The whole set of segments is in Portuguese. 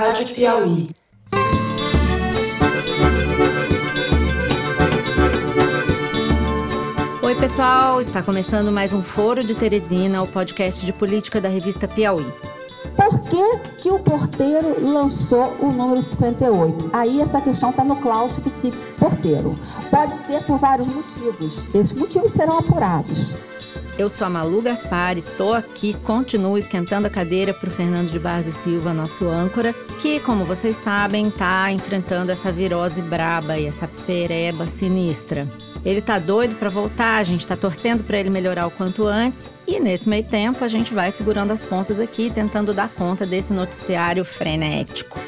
Rádio Piauí. Oi, pessoal! Está começando mais um Foro de Teresina, o podcast de política da revista Piauí. Por que, que o porteiro lançou o número 58? Aí essa questão está no claustro psíquico porteiro. Pode ser por vários motivos. Esses motivos serão apurados. Eu sou a Malu Gaspar e tô aqui, continuo esquentando a cadeira para o Fernando de Barros Silva, nosso âncora, que, como vocês sabem, tá enfrentando essa virose braba e essa pereba sinistra. Ele tá doido para voltar, a gente tá torcendo para ele melhorar o quanto antes e nesse meio tempo a gente vai segurando as pontas aqui, tentando dar conta desse noticiário frenético.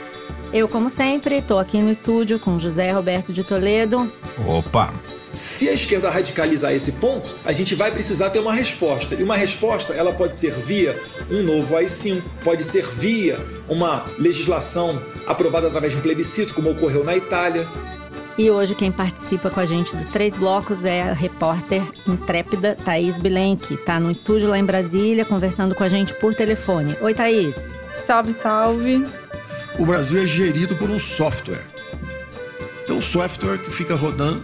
Eu, como sempre, estou aqui no estúdio com José Roberto de Toledo. Opa! Se a esquerda radicalizar esse ponto, a gente vai precisar ter uma resposta. E uma resposta, ela pode ser via um novo AI-5, pode ser via uma legislação aprovada através de um plebiscito, como ocorreu na Itália. E hoje quem participa com a gente dos três blocos é a repórter intrépida Thaís Bilenque. Tá no estúdio lá em Brasília, conversando com a gente por telefone. Oi, Thaís. Salve, salve. O Brasil é gerido por um software. Então, o software que fica rodando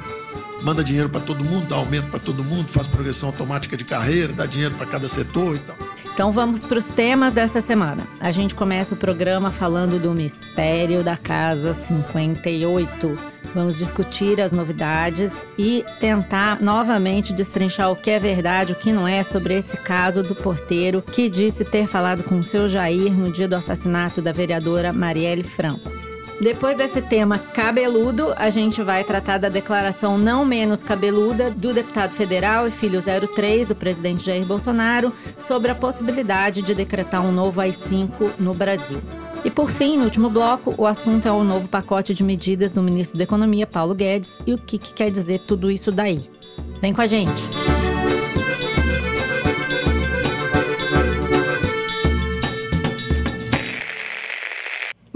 manda dinheiro para todo mundo, dá aumento para todo mundo, faz progressão automática de carreira, dá dinheiro para cada setor e tal. Então vamos para os temas dessa semana. A gente começa o programa falando do mistério da Casa 58. Vamos discutir as novidades e tentar novamente destrinchar o que é verdade, o que não é sobre esse caso do porteiro que disse ter falado com o seu Jair no dia do assassinato da vereadora Marielle Franco. Depois desse tema cabeludo, a gente vai tratar da declaração não menos cabeluda do deputado federal e filho 03 do presidente Jair Bolsonaro sobre a possibilidade de decretar um novo AI-5 no Brasil. E por fim, no último bloco, o assunto é o novo pacote de medidas do ministro da Economia, Paulo Guedes, e o que, que quer dizer tudo isso daí. Vem com a gente!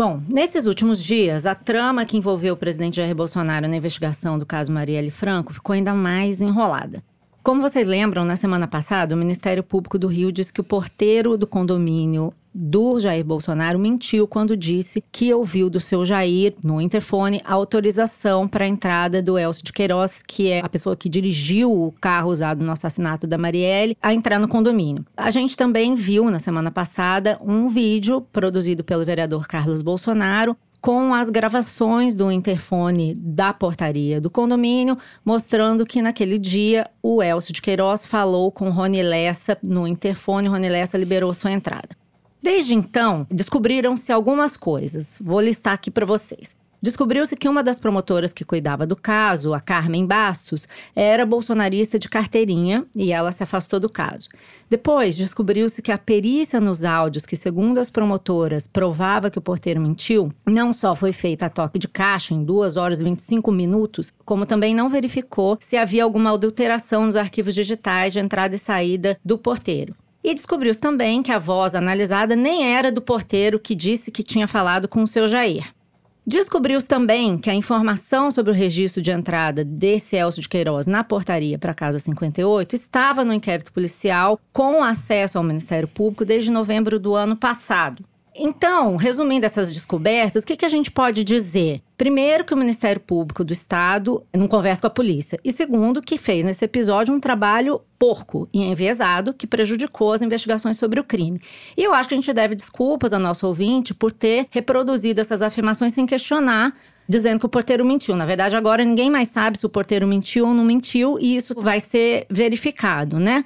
Bom, nesses últimos dias, a trama que envolveu o presidente Jair Bolsonaro na investigação do caso Marielle Franco ficou ainda mais enrolada. Como vocês lembram, na semana passada, o Ministério Público do Rio disse que o porteiro do condomínio do Jair Bolsonaro mentiu quando disse que ouviu do seu Jair, no interfone, a autorização para a entrada do Elcio de Queiroz, que é a pessoa que dirigiu o carro usado no assassinato da Marielle, a entrar no condomínio. A gente também viu na semana passada um vídeo produzido pelo vereador Carlos Bolsonaro com as gravações do interfone da portaria do condomínio, mostrando que naquele dia o Elcio de Queiroz falou com Rony Lessa no interfone, Rony Lessa liberou sua entrada. Desde então, descobriram-se algumas coisas. Vou listar aqui para vocês. Descobriu-se que uma das promotoras que cuidava do caso, a Carmen Bastos, era bolsonarista de carteirinha e ela se afastou do caso. Depois, descobriu-se que a perícia nos áudios, que segundo as promotoras provava que o porteiro mentiu, não só foi feita a toque de caixa em 2 horas e 25 minutos, como também não verificou se havia alguma adulteração nos arquivos digitais de entrada e saída do porteiro. E descobriu-se também que a voz analisada nem era do porteiro que disse que tinha falado com o seu Jair. Descobriu-se também que a informação sobre o registro de entrada desse Elcio de Queiroz na portaria para a Casa 58 estava no inquérito policial com acesso ao Ministério Público desde novembro do ano passado. Então, resumindo essas descobertas, o que, que a gente pode dizer? Primeiro, que o Ministério Público do Estado não conversa com a polícia. E segundo, que fez nesse episódio um trabalho porco e enviesado que prejudicou as investigações sobre o crime. E eu acho que a gente deve desculpas ao nosso ouvinte por ter reproduzido essas afirmações sem questionar dizendo que o porteiro mentiu. Na verdade, agora ninguém mais sabe se o porteiro mentiu ou não mentiu, e isso vai ser verificado, né?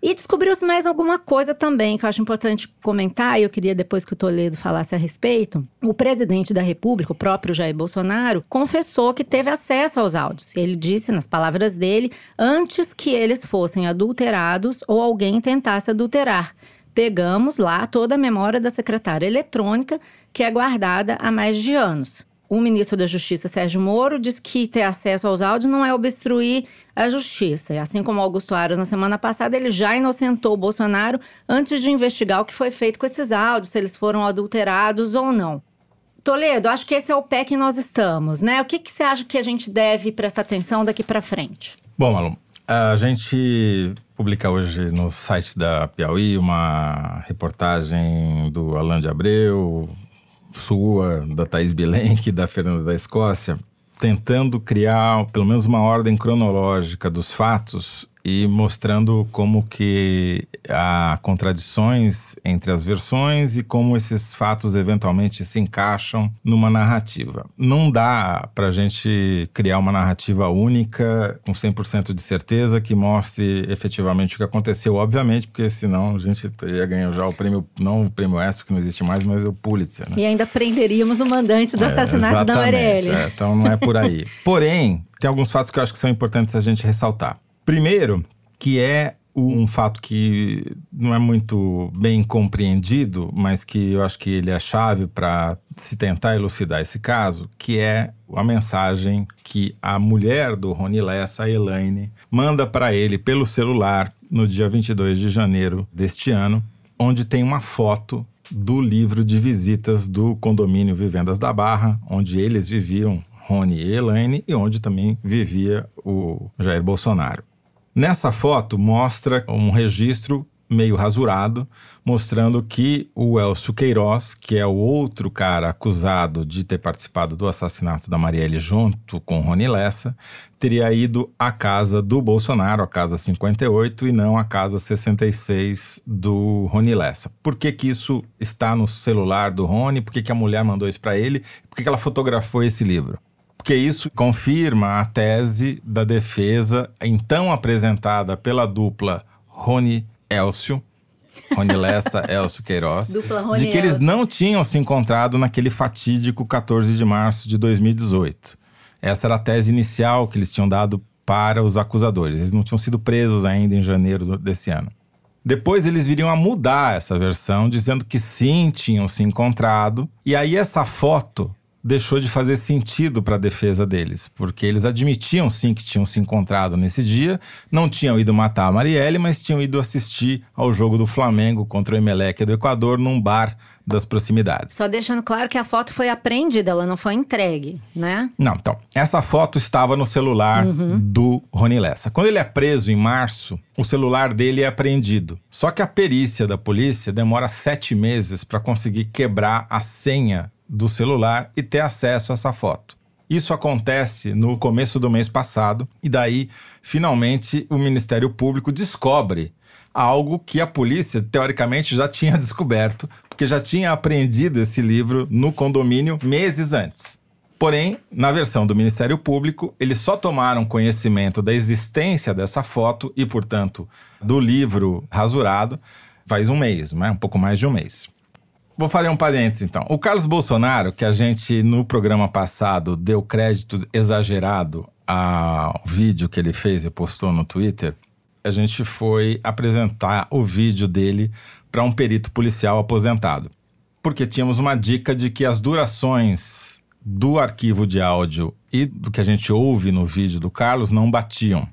E descobriu-se mais alguma coisa também que eu acho importante comentar, e eu queria depois que o Toledo falasse a respeito. O presidente da República, o próprio Jair Bolsonaro, confessou que teve acesso aos áudios. Ele disse, nas palavras dele, antes que eles fossem adulterados ou alguém tentasse adulterar. Pegamos lá toda a memória da secretária eletrônica, que é guardada há mais de anos. O ministro da Justiça, Sérgio Moro, diz que ter acesso aos áudios não é obstruir a justiça. E assim como Augusto Aras, na semana passada, ele já inocentou o Bolsonaro antes de investigar o que foi feito com esses áudios, se eles foram adulterados ou não. Toledo, acho que esse é o pé que nós estamos, né? O que, que você acha que a gente deve prestar atenção daqui para frente? Bom, Malu, a gente publica hoje no site da Piauí uma reportagem do Alain de Abreu, sua, da Thaís Bilenque, da Fernanda da Escócia, tentando criar pelo menos uma ordem cronológica dos fatos e mostrando como que há contradições entre as versões e como esses fatos eventualmente se encaixam numa narrativa. Não dá para a gente criar uma narrativa única com 100% de certeza que mostre efetivamente o que aconteceu, obviamente, porque senão a gente ia ganhar já o prêmio, não o prêmio ESSO, que não existe mais, mas o Pulitzer. Né? E ainda prenderíamos o mandante do é, assassinato da Marielle. É, então não é por aí. Porém, tem alguns fatos que eu acho que são importantes a gente ressaltar. Primeiro, que é um fato que não é muito bem compreendido, mas que eu acho que ele é chave para se tentar elucidar esse caso, que é a mensagem que a mulher do Rony Lessa, a Elaine, manda para ele pelo celular no dia 22 de janeiro deste ano, onde tem uma foto do livro de visitas do condomínio Vivendas da Barra, onde eles viviam, Rony e Elaine, e onde também vivia o Jair Bolsonaro. Nessa foto mostra um registro meio rasurado, mostrando que o Elcio Queiroz, que é o outro cara acusado de ter participado do assassinato da Marielle junto com Rony Lessa, teria ido à casa do Bolsonaro, a casa 58, e não à casa 66 do Rony Lessa. Por que, que isso está no celular do Rony? Por que, que a mulher mandou isso para ele? Por que, que ela fotografou esse livro? Porque isso confirma a tese da defesa, então apresentada pela dupla Rony Elcio, Rony Lessa, Elcio Queiroz, de que eles não tinham se encontrado naquele fatídico 14 de março de 2018. Essa era a tese inicial que eles tinham dado para os acusadores. Eles não tinham sido presos ainda em janeiro desse ano. Depois eles viriam a mudar essa versão, dizendo que sim, tinham se encontrado. E aí essa foto deixou de fazer sentido para a defesa deles, porque eles admitiam sim que tinham se encontrado nesse dia, não tinham ido matar a Marielle, mas tinham ido assistir ao jogo do Flamengo contra o Emelec do Equador num bar das proximidades. Só deixando claro que a foto foi apreendida, ela não foi entregue, né? Não, então, essa foto estava no celular uhum. do Rony Lessa. Quando ele é preso em março, o celular dele é apreendido. Só que a perícia da polícia demora sete meses para conseguir quebrar a senha do celular e ter acesso a essa foto. Isso acontece no começo do mês passado, e daí, finalmente, o Ministério Público descobre algo que a polícia, teoricamente, já tinha descoberto, porque já tinha apreendido esse livro no condomínio meses antes. Porém, na versão do Ministério Público, eles só tomaram conhecimento da existência dessa foto e, portanto, do livro rasurado faz um mês, né? um pouco mais de um mês. Vou fazer um parênteses então. O Carlos Bolsonaro, que a gente no programa passado deu crédito exagerado ao vídeo que ele fez e postou no Twitter, a gente foi apresentar o vídeo dele para um perito policial aposentado. Porque tínhamos uma dica de que as durações do arquivo de áudio e do que a gente ouve no vídeo do Carlos não batiam.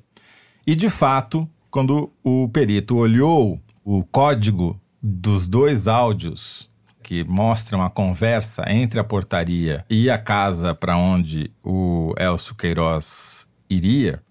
E de fato, quando o perito olhou o código dos dois áudios que mostram a conversa entre a portaria e a casa para onde o Elcio Queiroz iria,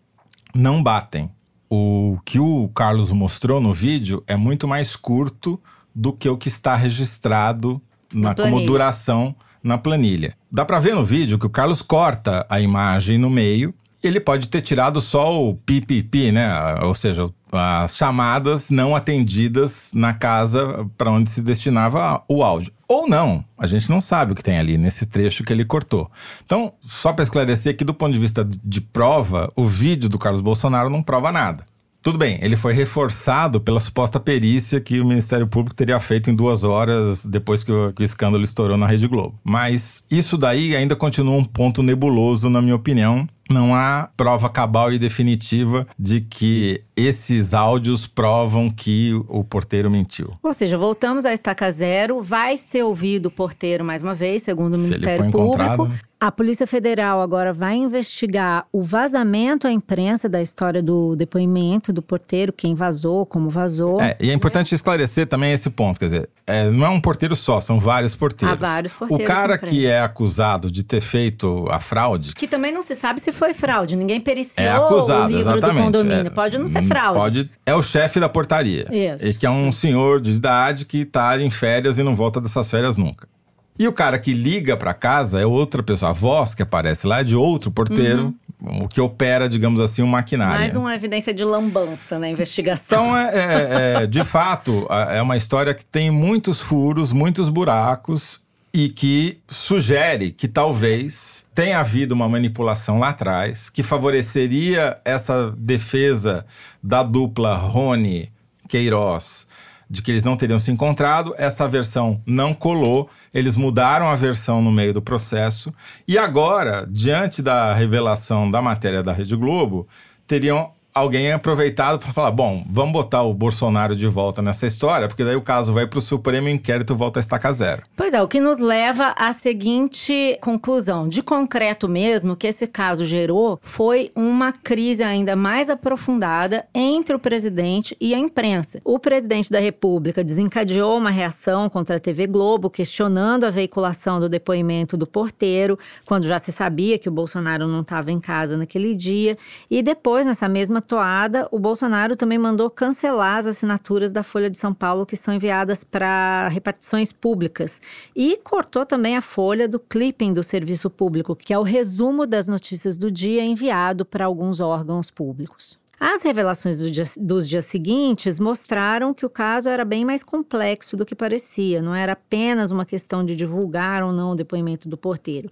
não batem. O que o Carlos mostrou no vídeo é muito mais curto do que o que está registrado na, como duração na planilha. Dá para ver no vídeo que o Carlos corta a imagem no meio. Ele pode ter tirado só o pipipi, né? Ou seja, as chamadas não atendidas na casa para onde se destinava o áudio. Ou não, a gente não sabe o que tem ali nesse trecho que ele cortou. Então, só para esclarecer que do ponto de vista de prova, o vídeo do Carlos Bolsonaro não prova nada. Tudo bem, ele foi reforçado pela suposta perícia que o Ministério Público teria feito em duas horas depois que o, que o escândalo estourou na Rede Globo. Mas isso daí ainda continua um ponto nebuloso, na minha opinião, não há prova cabal e definitiva de que esses áudios provam que o porteiro mentiu. Ou seja, voltamos à estaca zero. Vai ser ouvido o porteiro mais uma vez, segundo o Se Ministério Público. Né? A Polícia Federal agora vai investigar o vazamento à imprensa da história do depoimento do porteiro, quem vazou, como vazou. É, e é importante esclarecer também esse ponto. Quer dizer, é, não é um porteiro só, são vários porteiros. Há vários porteiros. O cara que é acusado de ter feito a fraude. Que também não se sabe se foi fraude. Ninguém periciou é acusado, o livro exatamente. do condomínio. É, pode não ser fraude. Pode. É o chefe da portaria. Isso. E que é um senhor de idade que está em férias e não volta dessas férias nunca. E o cara que liga para casa é outra pessoa. A voz que aparece lá é de outro porteiro, Uhum. o que opera, digamos assim, um maquinário. Mais uma evidência de lambança na investigação. Então, é, é- é, de fato, é uma história que tem muitos furos, muitos buracos e que sugere que talvez tenha havido uma manipulação lá atrás que favoreceria essa defesa da dupla Rony Queiroz de que eles não teriam se encontrado. Essa versão não colou. Eles mudaram a versão no meio do processo. E agora, diante da revelação da matéria da Rede Globo, teriam alguém aproveitado para falar: bom, vamos botar o Bolsonaro de volta nessa história, porque daí o caso vai para o Supremo e inquérito volta a estaca zero. Pois é, o que nos leva à seguinte conclusão. De concreto mesmo, que esse caso gerou foi uma crise ainda mais aprofundada entre o presidente e a imprensa. O presidente da República desencadeou uma reação contra a TV Globo, questionando a veiculação do depoimento do porteiro, quando já se sabia que o Bolsonaro não estava em casa naquele dia. E depois, nessa mesma toada, o Bolsonaro também mandou cancelar as assinaturas da Folha de São Paulo que são enviadas para repartições públicas. E cortou também a folha do clipping do serviço público, que é o resumo das notícias do dia enviado para alguns órgãos públicos. As revelações do dia- dos dias seguintes mostraram que o caso era bem mais complexo do que parecia, não era apenas uma questão de divulgar ou não o depoimento do porteiro.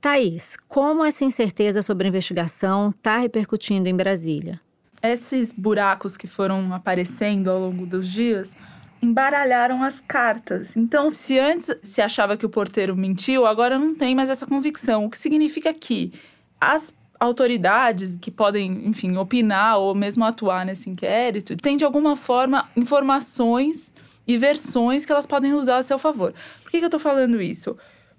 Thaís, como essa incerteza sobre a investigação está repercutindo em Brasília? Esses buracos que foram aparecendo ao longo dos dias embaralharam as cartas. Então, se antes se achava que o porteiro mentiu, agora não tem mais essa convicção. O que significa que as autoridades que podem, enfim, opinar ou mesmo atuar nesse inquérito, têm de alguma forma informações e versões que elas podem usar a seu favor. Por que, que eu tô falando isso?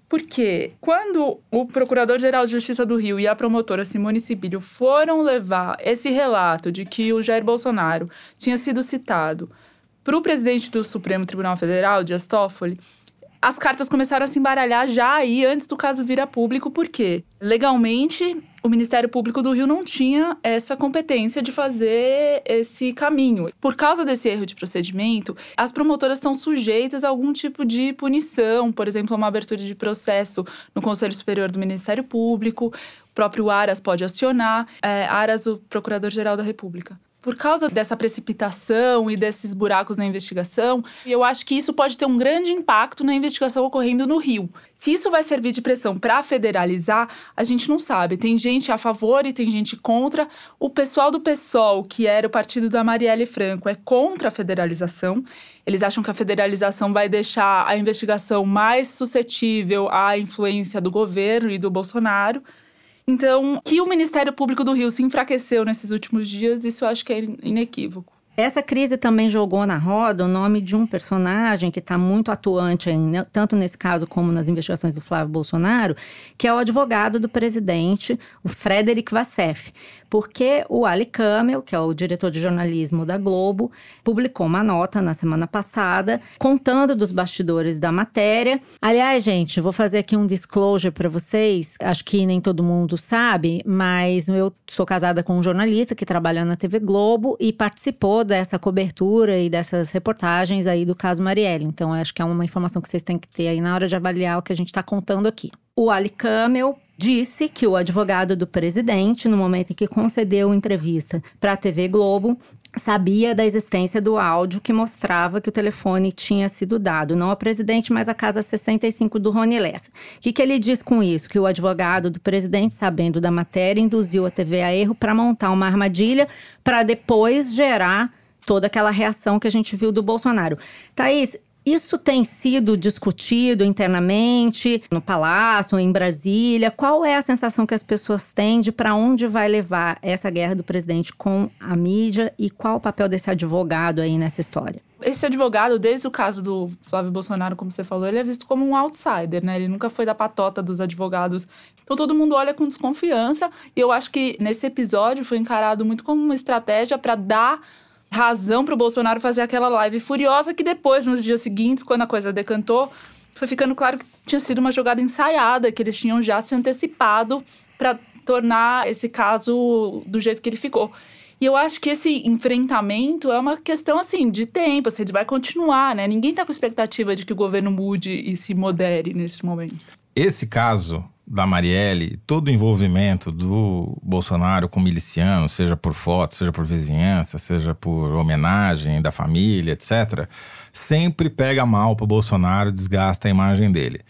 Porque quando o Procurador-Geral de Justiça do Rio e a promotora Simone Sibilho foram levar esse relato de que o Jair Bolsonaro tinha sido citado para o presidente do Supremo Tribunal Federal, Dias Toffoli, as cartas começaram a se embaralhar já aí antes do caso vir a público, porque legalmente o Ministério Público do Rio não tinha essa competência de fazer esse caminho. Por causa desse erro de procedimento, as promotoras estão sujeitas a algum tipo de punição, por exemplo, uma abertura de processo no Conselho Superior do Ministério Público, o próprio Aras pode acionar, é, Aras, o Procurador-Geral da República. Por causa dessa precipitação e desses buracos na investigação, eu acho que isso pode ter um grande impacto na investigação ocorrendo no Rio. Se isso vai servir de pressão para federalizar, a gente não sabe. Tem gente a favor e tem gente contra. O pessoal do PSOL, que era o partido da Marielle Franco, é contra a federalização. Eles acham que a federalização vai deixar a investigação mais suscetível à influência do governo e do Bolsonaro. Então, que o Ministério Público do Rio se enfraqueceu nesses últimos dias, isso eu acho que é inequívoco. Essa crise também jogou na roda o nome de um personagem que está muito atuante, em, né, tanto nesse caso como nas investigações do Flávio Bolsonaro, que é o advogado do presidente, o Frederic Vassef. Porque o Ali Kamel, que é o diretor de jornalismo da Globo, publicou uma nota na semana passada contando dos bastidores da matéria. Aliás, gente, vou fazer aqui um disclosure para vocês. Acho que nem todo mundo sabe, mas eu sou casada com um jornalista que trabalha na TV Globo e participou dessa cobertura e dessas reportagens aí do caso Marielle. Então, acho que é uma informação que vocês têm que ter aí na hora de avaliar o que a gente está contando aqui. O Ali Kamel disse que o advogado do presidente, no momento em que concedeu entrevista para a TV Globo, sabia da existência do áudio que mostrava que o telefone tinha sido dado, não ao presidente, mas à casa 65 do Rony Lessa. O que, que ele diz com isso? Que o advogado do presidente, sabendo da matéria, induziu a TV a erro para montar uma armadilha para depois gerar toda aquela reação que a gente viu do Bolsonaro. Thaís, isso tem sido discutido internamente no Palácio, em Brasília. Qual é a sensação que as pessoas têm de para onde vai levar essa guerra do presidente com a mídia e qual o papel desse advogado aí nessa história? Esse advogado, desde o caso do Flávio Bolsonaro, como você falou, ele é visto como um outsider, né? Ele nunca foi da patota dos advogados. Então todo mundo olha com desconfiança. E eu acho que nesse episódio foi encarado muito como uma estratégia para dar razão para o Bolsonaro fazer aquela live furiosa que depois, nos dias seguintes, quando a coisa decantou, foi ficando claro que tinha sido uma jogada ensaiada, que eles tinham já se antecipado para tornar esse caso do jeito que ele ficou. E eu acho que esse enfrentamento é uma questão assim de tempo, assim, vai continuar, né? Ninguém está com expectativa de que o governo mude e se modere nesse momento. Esse caso da Marielle, todo o envolvimento do Bolsonaro com milicianos, seja por foto, seja por vizinhança, seja por homenagem da família, etc., sempre pega mal para Bolsonaro, desgasta a imagem dele.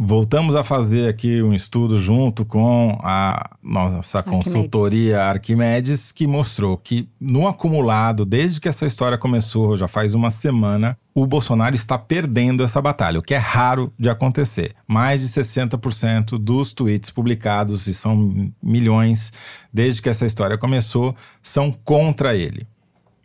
Voltamos a fazer aqui um estudo junto com a nossa consultoria Arquimedes, que mostrou que, no acumulado, desde que essa história começou, já faz uma semana, o Bolsonaro está perdendo essa batalha, o que é raro de acontecer. Mais de 60% dos tweets publicados, e são milhões desde que essa história começou, são contra ele.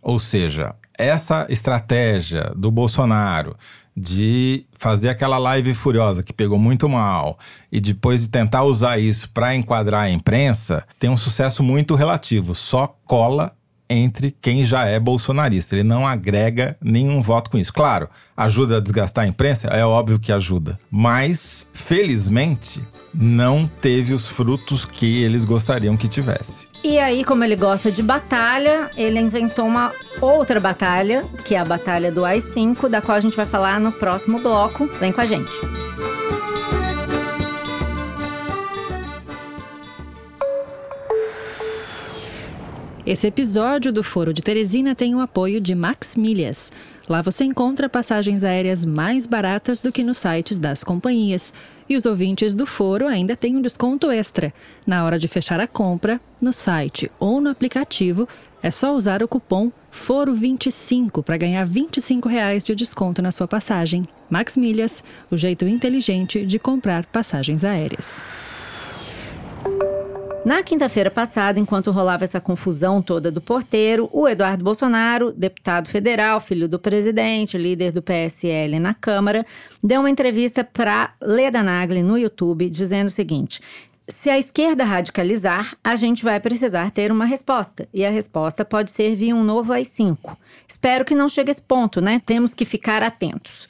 Ou seja, essa estratégia do Bolsonaro de fazer aquela live furiosa que pegou muito mal e depois de tentar usar isso para enquadrar a imprensa, tem um sucesso muito relativo, só cola entre quem já é bolsonarista. Ele não agrega nenhum voto com isso. Claro, ajuda a desgastar a imprensa? É óbvio que ajuda. Mas, felizmente, não teve os frutos que eles gostariam que tivesse. E aí, como ele gosta de batalha, ele inventou uma outra batalha, que é a batalha do AI-5, da qual a gente vai falar no próximo bloco. Vem com a gente. Esse episódio do Foro de Teresina tem o apoio de Max Milhas. Lá você encontra passagens aéreas mais baratas do que nos sites das companhias. E os ouvintes do Foro ainda têm um desconto extra. Na hora de fechar a compra, no site ou no aplicativo, é só usar o cupom FORO25 para ganhar 25 reais de desconto na sua passagem. Max Milhas, o jeito inteligente de comprar passagens aéreas. Na quinta-feira passada, enquanto rolava essa confusão toda do porteiro, o Eduardo Bolsonaro, deputado federal, filho do presidente, líder do PSL na Câmara, deu uma entrevista para Leda Nagli no YouTube, dizendo o seguinte: se a esquerda radicalizar, a gente vai precisar ter uma resposta. E a resposta pode ser via um novo AI-5. Espero que não chegue a esse ponto, né? Temos que ficar atentos.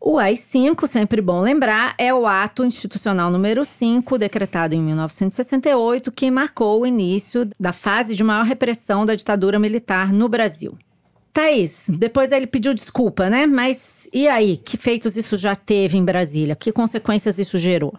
O AI-5, sempre bom lembrar, é o ato institucional número 5, decretado em 1968, que marcou o início da fase de maior repressão da ditadura militar no Brasil. Thaís, depois ele pediu desculpa, né? Mas e aí? Que feitos isso já teve em Brasília? Que consequências isso gerou?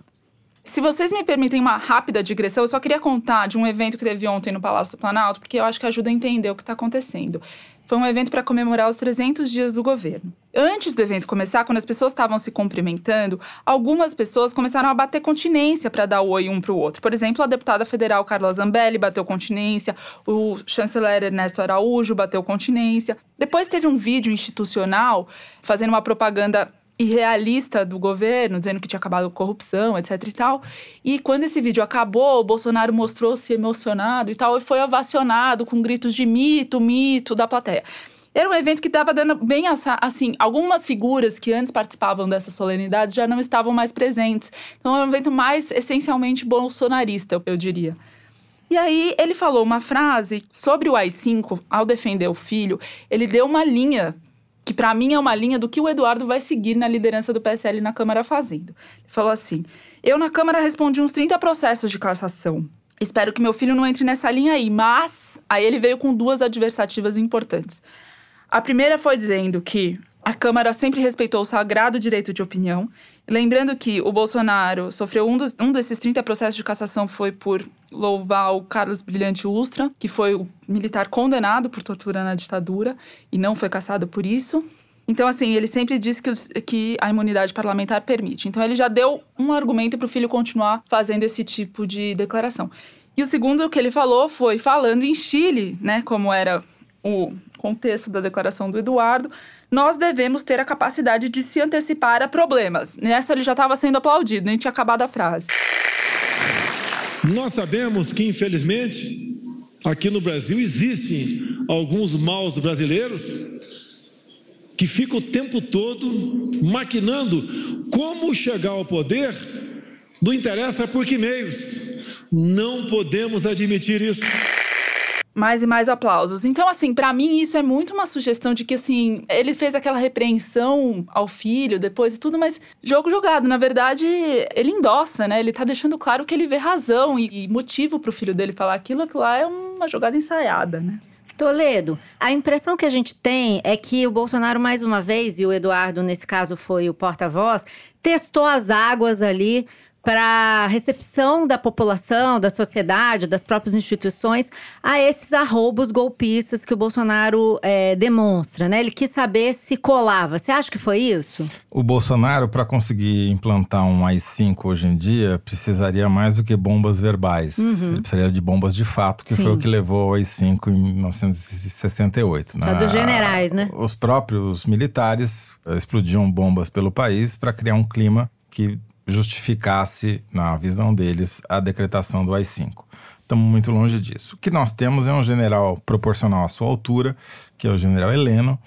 Se vocês me permitem uma rápida digressão, eu só queria contar de um evento que teve ontem no Palácio do Planalto, porque eu acho que ajuda a entender o que está acontecendo. Foi um evento para comemorar os 300 dias do governo. Antes do evento começar, quando as pessoas estavam se cumprimentando, algumas pessoas começaram a bater continência para dar oi um para o outro. Por exemplo, a deputada federal Carla Zambelli bateu continência, o chanceler Ernesto Araújo bateu continência. Depois teve um vídeo institucional fazendo uma propaganda irrealista do governo, dizendo que tinha acabado corrupção, etc e tal. E quando esse vídeo acabou, o Bolsonaro mostrou-se emocionado e tal, e foi ovacionado com gritos de mito, mito da plateia. Era um evento que estava dando bem assim, algumas figuras que antes participavam dessa solenidade já não estavam mais presentes. Então é um evento mais essencialmente bolsonarista, eu diria. E aí ele falou uma frase sobre o AI-5, ao defender o filho, ele deu uma linha que para mim é uma linha do que o Eduardo vai seguir na liderança do PSL na Câmara fazendo. Ele falou assim: Eu na Câmara respondi uns 30 processos de cassação. Espero que meu filho não entre nessa linha aí, mas aí ele veio com duas adversativas importantes. A primeira foi dizendo que a Câmara sempre respeitou o sagrado direito de opinião. Lembrando que o Bolsonaro sofreu um, dos, um desses 30 processos de cassação foi por louvar o Carlos Brilhante Ustra, que foi o militar condenado por tortura na ditadura e não foi cassado por isso. Então, assim, ele sempre disse que, que a imunidade parlamentar permite. Então, ele já deu um argumento para o filho continuar fazendo esse tipo de declaração. E o segundo que ele falou foi falando em Chile, né, como era o contexto da declaração do Eduardo, nós devemos ter a capacidade de se antecipar a problemas. Nessa ele já estava sendo aplaudido, nem tinha acabado a frase. Nós sabemos que, infelizmente, aqui no Brasil existem alguns maus brasileiros que ficam o tempo todo maquinando como chegar ao poder, não interessa por que meios. Não podemos admitir isso mais e mais aplausos. Então, assim, para mim isso é muito uma sugestão de que, assim, ele fez aquela repreensão ao filho depois e tudo, mas jogo jogado. Na verdade, ele endossa, né? Ele tá deixando claro que ele vê razão e, e motivo pro filho dele falar aquilo, aquilo lá é um uma jogada ensaiada, né? Toledo, a impressão que a gente tem é que o Bolsonaro, mais uma vez, e o Eduardo, nesse caso, foi o porta-voz, testou as águas ali para recepção da população, da sociedade, das próprias instituições a esses arroubos golpistas que o Bolsonaro é, demonstra, né? Ele quis saber se colava. Você acha que foi isso? O Bolsonaro, para conseguir implantar um AI-5 hoje em dia, precisaria mais do que bombas verbais. Uhum. Ele precisaria de bombas de fato, que Sim. foi o que levou ao AI-5 em 1968. Só né? dos generais, né? Os próprios militares explodiam bombas pelo país para criar um clima que justificasse, na visão deles, a decretação do AI-5. Estamos muito longe disso. O que nós temos é um general proporcional à sua altura, que é o general Heleno,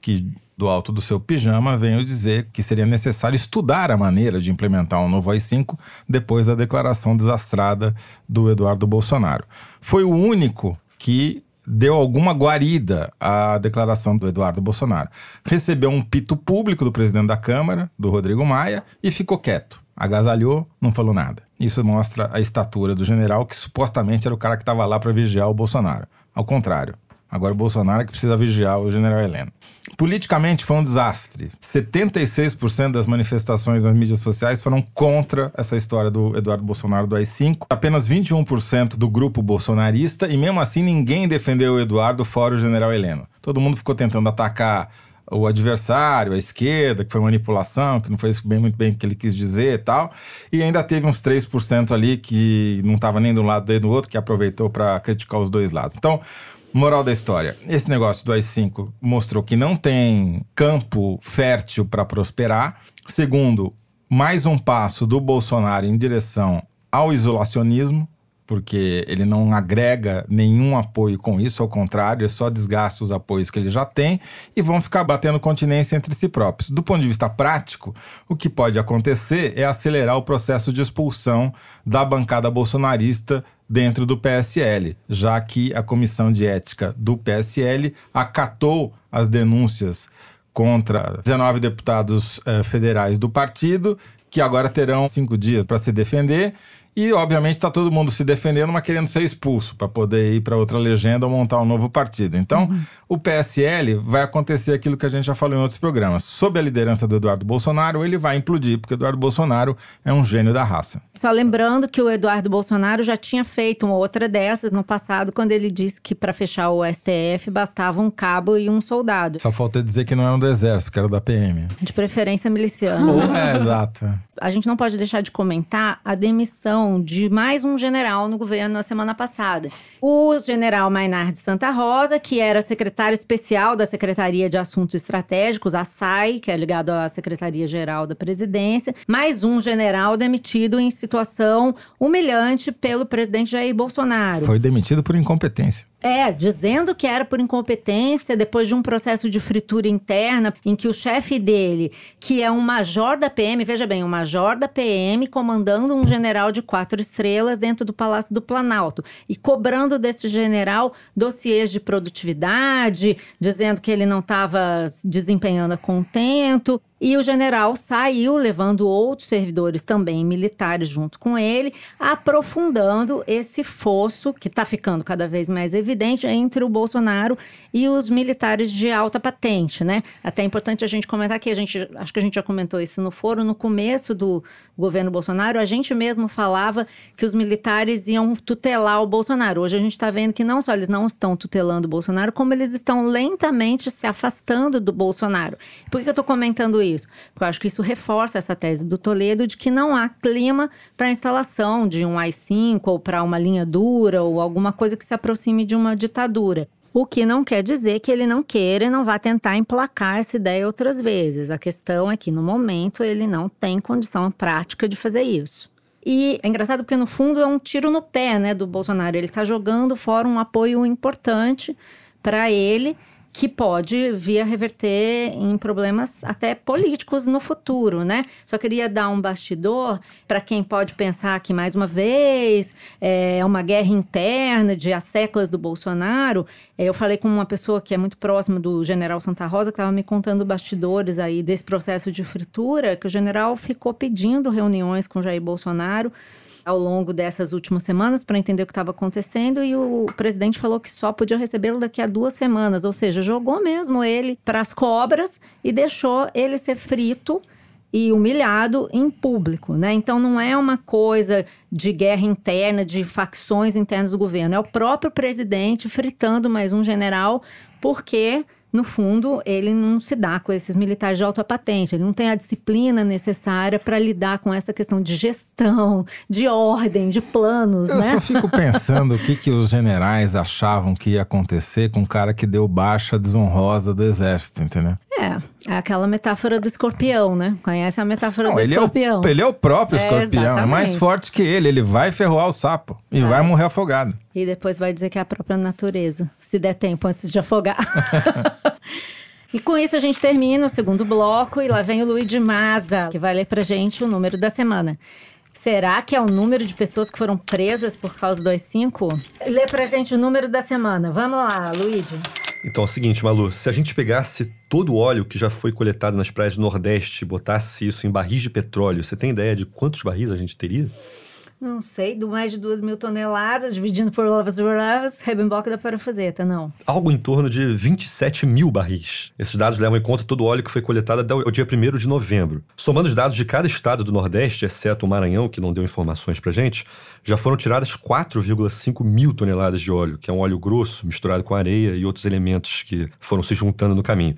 que do alto do seu pijama veio dizer que seria necessário estudar a maneira de implementar um novo AI-5 depois da declaração desastrada do Eduardo Bolsonaro. Foi o único que deu alguma guarida à declaração do Eduardo Bolsonaro. Recebeu um pito público do presidente da Câmara, do Rodrigo Maia, e ficou quieto agasalhou, não falou nada. Isso mostra a estatura do general, que supostamente era o cara que estava lá para vigiar o Bolsonaro. Ao contrário, agora o Bolsonaro é que precisa vigiar o general Heleno. Politicamente foi um desastre. 76% das manifestações nas mídias sociais foram contra essa história do Eduardo Bolsonaro do AI-5. Apenas 21% do grupo bolsonarista, e mesmo assim ninguém defendeu o Eduardo fora o general Heleno. Todo mundo ficou tentando atacar o adversário, a esquerda, que foi manipulação, que não foi bem, muito bem o que ele quis dizer e tal. E ainda teve uns 3% ali que não estava nem de um lado nem do outro, que aproveitou para criticar os dois lados. Então, moral da história: esse negócio do AI-5 mostrou que não tem campo fértil para prosperar. Segundo, mais um passo do Bolsonaro em direção ao isolacionismo porque ele não agrega nenhum apoio com isso, ao contrário, ele só desgasta os apoios que ele já tem e vão ficar batendo continência entre si próprios. Do ponto de vista prático, o que pode acontecer é acelerar o processo de expulsão da bancada bolsonarista dentro do PSL, já que a comissão de ética do PSL acatou as denúncias contra 19 deputados eh, federais do partido, que agora terão cinco dias para se defender e, obviamente, está todo mundo se defendendo, mas querendo ser expulso para poder ir para outra legenda ou montar um novo partido. Então, uhum. o PSL vai acontecer aquilo que a gente já falou em outros programas. Sob a liderança do Eduardo Bolsonaro, ele vai implodir, porque Eduardo Bolsonaro é um gênio da raça. Só lembrando que o Eduardo Bolsonaro já tinha feito uma outra dessas no passado, quando ele disse que para fechar o STF bastava um cabo e um soldado. Só falta dizer que não era do Exército, que era da PM. De preferência miliciana. é, exato. A gente não pode deixar de comentar a demissão de mais um general no governo na semana passada. O general Maynard Santa Rosa, que era secretário especial da Secretaria de Assuntos Estratégicos, a SAI, que é ligado à Secretaria-Geral da Presidência, mais um general demitido em situação humilhante pelo presidente Jair Bolsonaro. Foi demitido por incompetência. É, dizendo que era por incompetência, depois de um processo de fritura interna, em que o chefe dele, que é um major da PM, veja bem, um major da PM comandando um general de quatro estrelas dentro do Palácio do Planalto e cobrando desse general dossiês de produtividade, dizendo que ele não estava desempenhando a contento. E o general saiu, levando outros servidores também militares junto com ele, aprofundando esse fosso que está ficando cada vez mais evidente entre o Bolsonaro e os militares de alta patente, né? Até é importante a gente comentar que a gente, acho que a gente já comentou isso no foro, no começo do governo Bolsonaro, a gente mesmo falava que os militares iam tutelar o Bolsonaro. Hoje a gente está vendo que não só eles não estão tutelando o Bolsonaro, como eles estão lentamente se afastando do Bolsonaro. Por que eu estou comentando isso? Porque eu acho que isso reforça essa tese do Toledo de que não há clima para a instalação de um AI-5 ou para uma linha dura ou alguma coisa que se aproxime de uma ditadura. O que não quer dizer que ele não queira e não vá tentar emplacar essa ideia outras vezes. A questão é que, no momento, ele não tem condição prática de fazer isso. E é engraçado porque, no fundo, é um tiro no pé né, do Bolsonaro. Ele está jogando fora um apoio importante para ele que pode vir a reverter em problemas até políticos no futuro, né? Só queria dar um bastidor para quem pode pensar que, mais uma vez, é uma guerra interna de as séculas do Bolsonaro. É, eu falei com uma pessoa que é muito próxima do general Santa Rosa, que estava me contando bastidores aí desse processo de fritura, que o general ficou pedindo reuniões com Jair Bolsonaro ao longo dessas últimas semanas para entender o que estava acontecendo e o presidente falou que só podia recebê-lo daqui a duas semanas, ou seja, jogou mesmo ele para as cobras e deixou ele ser frito e humilhado em público, né? Então não é uma coisa de guerra interna, de facções internas do governo, é o próprio presidente fritando mais um general porque no fundo, ele não se dá com esses militares de alta patente, ele não tem a disciplina necessária para lidar com essa questão de gestão, de ordem, de planos, Eu né? só fico pensando o que, que os generais achavam que ia acontecer com o cara que deu baixa desonrosa do exército, entendeu? É, é aquela metáfora do escorpião, né? Conhece a metáfora Não, do ele, é escorpião? o, ele é o próprio É, escorpião, é mais exatamente. forte que ele, ele vai ferroar o sapo e vai morrer afogado. E depois vai dizer que é a própria natureza, se der tempo antes de afogar. e com isso a gente termina o segundo bloco e lá vem o Luiz de Maza, que vai ler pra gente o número da semana. Será que é o número de pessoas que foram presas por causa do AI-5? Lê pra gente o número da semana. Vamos lá, Luigi. Então é o seguinte, Malu, se a gente pegasse todo o óleo que já foi coletado nas praias do Nordeste e botasse isso em barris de petróleo, você tem ideia de quantos barris a gente teria? Não sei, do mais de duas mil toneladas, dividindo por lavas por lavas, rebemboca da parafuseta, não. Algo em torno de 27 mil barris. Esses dados levam em conta todo o óleo que foi coletado até o dia 1 de novembro. Somando os dados de cada estado do Nordeste, exceto o Maranhão, que não deu informações pra gente, já foram tiradas 4,5 mil toneladas de óleo, que é um óleo grosso misturado com areia e outros elementos que foram se juntando no caminho.